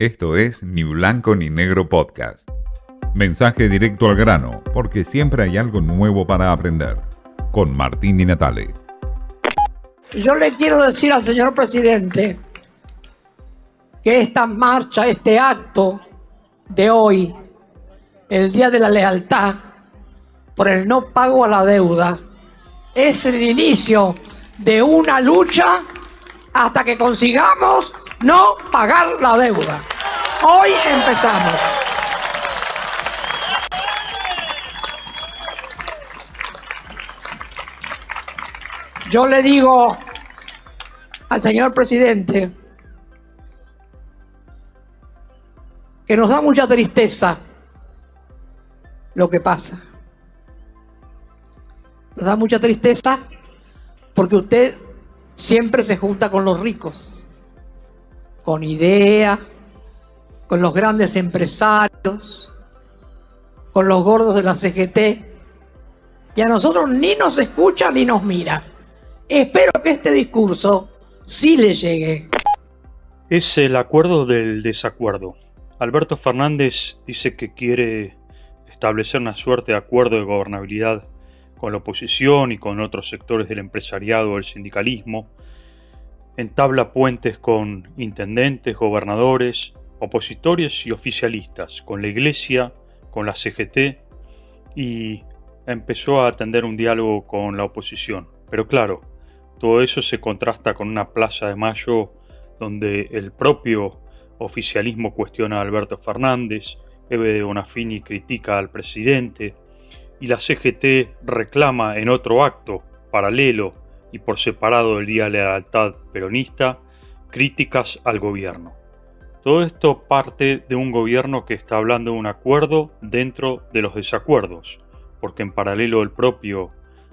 Esto es Ni Blanco ni Negro Podcast. Mensaje directo al grano, porque siempre hay algo nuevo para aprender. Con Martín y Natale. Yo le quiero decir al señor presidente que esta marcha, este acto de hoy, el Día de la Lealtad, por el no pago a la deuda, es el inicio de una lucha hasta que consigamos no pagar la deuda. Hoy empezamos. Yo le digo al señor presidente que nos da mucha tristeza lo que pasa. Nos da mucha tristeza porque usted siempre se junta con los ricos, con ideas, con los grandes empresarios, con los gordos de la CGT, y a nosotros ni nos escucha ni nos mira. Espero que este discurso sí le llegue. Es el acuerdo del desacuerdo. Alberto Fernández dice que quiere establecer una suerte de acuerdo de gobernabilidad con la oposición y con otros sectores del empresariado o el sindicalismo, entabla puentes con intendentes, gobernadores, opositores y oficialistas, con la Iglesia, con la CGT y empezó a atender un diálogo con la oposición. Pero claro, todo eso se contrasta con una plaza de mayo donde el propio oficialismo cuestiona a Alberto Fernández, Eve de Bonafini critica al presidente, y la CGT reclama en otro acto, paralelo y por separado del Día de la Lealtad Peronista, críticas al gobierno. Todo esto parte de un gobierno que está hablando de un acuerdo dentro de los desacuerdos, porque en paralelo el propio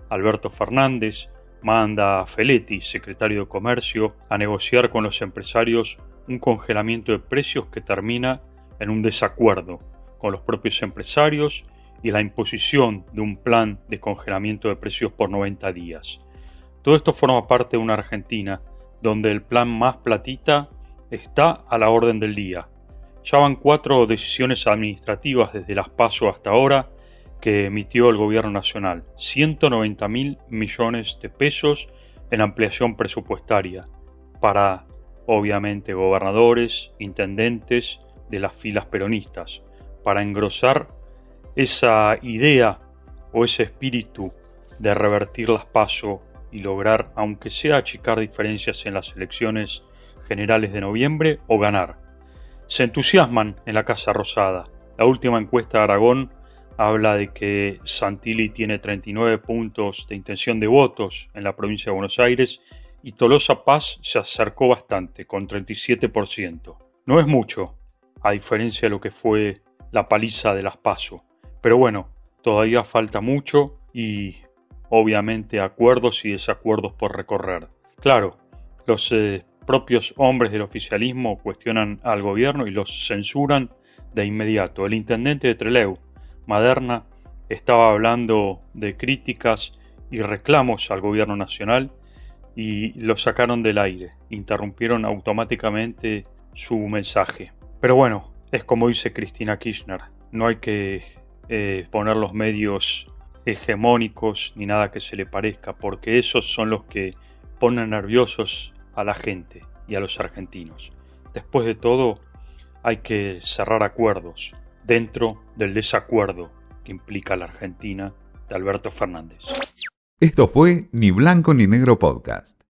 Alberto Fernández manda a Feletti, secretario de Comercio, a negociar con los empresarios un congelamiento de precios que termina en un desacuerdo con los propios empresarios y la imposición de un plan de congelamiento de precios por 90 días. Todo esto forma parte de una Argentina donde el plan más platita está a la orden del día. Ya van cuatro decisiones administrativas desde las PASO hasta ahora que emitió el Gobierno Nacional. 190 mil millones de pesos en ampliación presupuestaria para, obviamente, gobernadores, intendentes de las filas peronistas, para engrosar esa idea o ese espíritu de revertir las pasos y lograr, aunque sea achicar diferencias en las elecciones generales de noviembre o ganar. Se entusiasman en la Casa Rosada. La última encuesta de Aragón habla de que Santilli tiene 39 puntos de intención de votos en la provincia de Buenos Aires y Tolosa Paz se acercó bastante, con 37%. No es mucho, a diferencia de lo que fue la paliza de las PASO. Pero bueno, todavía falta mucho y obviamente acuerdos y desacuerdos por recorrer. Claro, los eh, propios hombres del oficialismo cuestionan al gobierno y los censuran de inmediato. El intendente de Treleu, Maderna, estaba hablando de críticas y reclamos al gobierno nacional y lo sacaron del aire, interrumpieron automáticamente su mensaje. Pero bueno, es como dice Cristina Kirchner, no hay que eh, poner los medios hegemónicos ni nada que se le parezca, porque esos son los que ponen nerviosos a la gente y a los argentinos. Después de todo, hay que cerrar acuerdos dentro del desacuerdo que implica la Argentina de Alberto Fernández. Esto fue Ni Blanco ni Negro Podcast.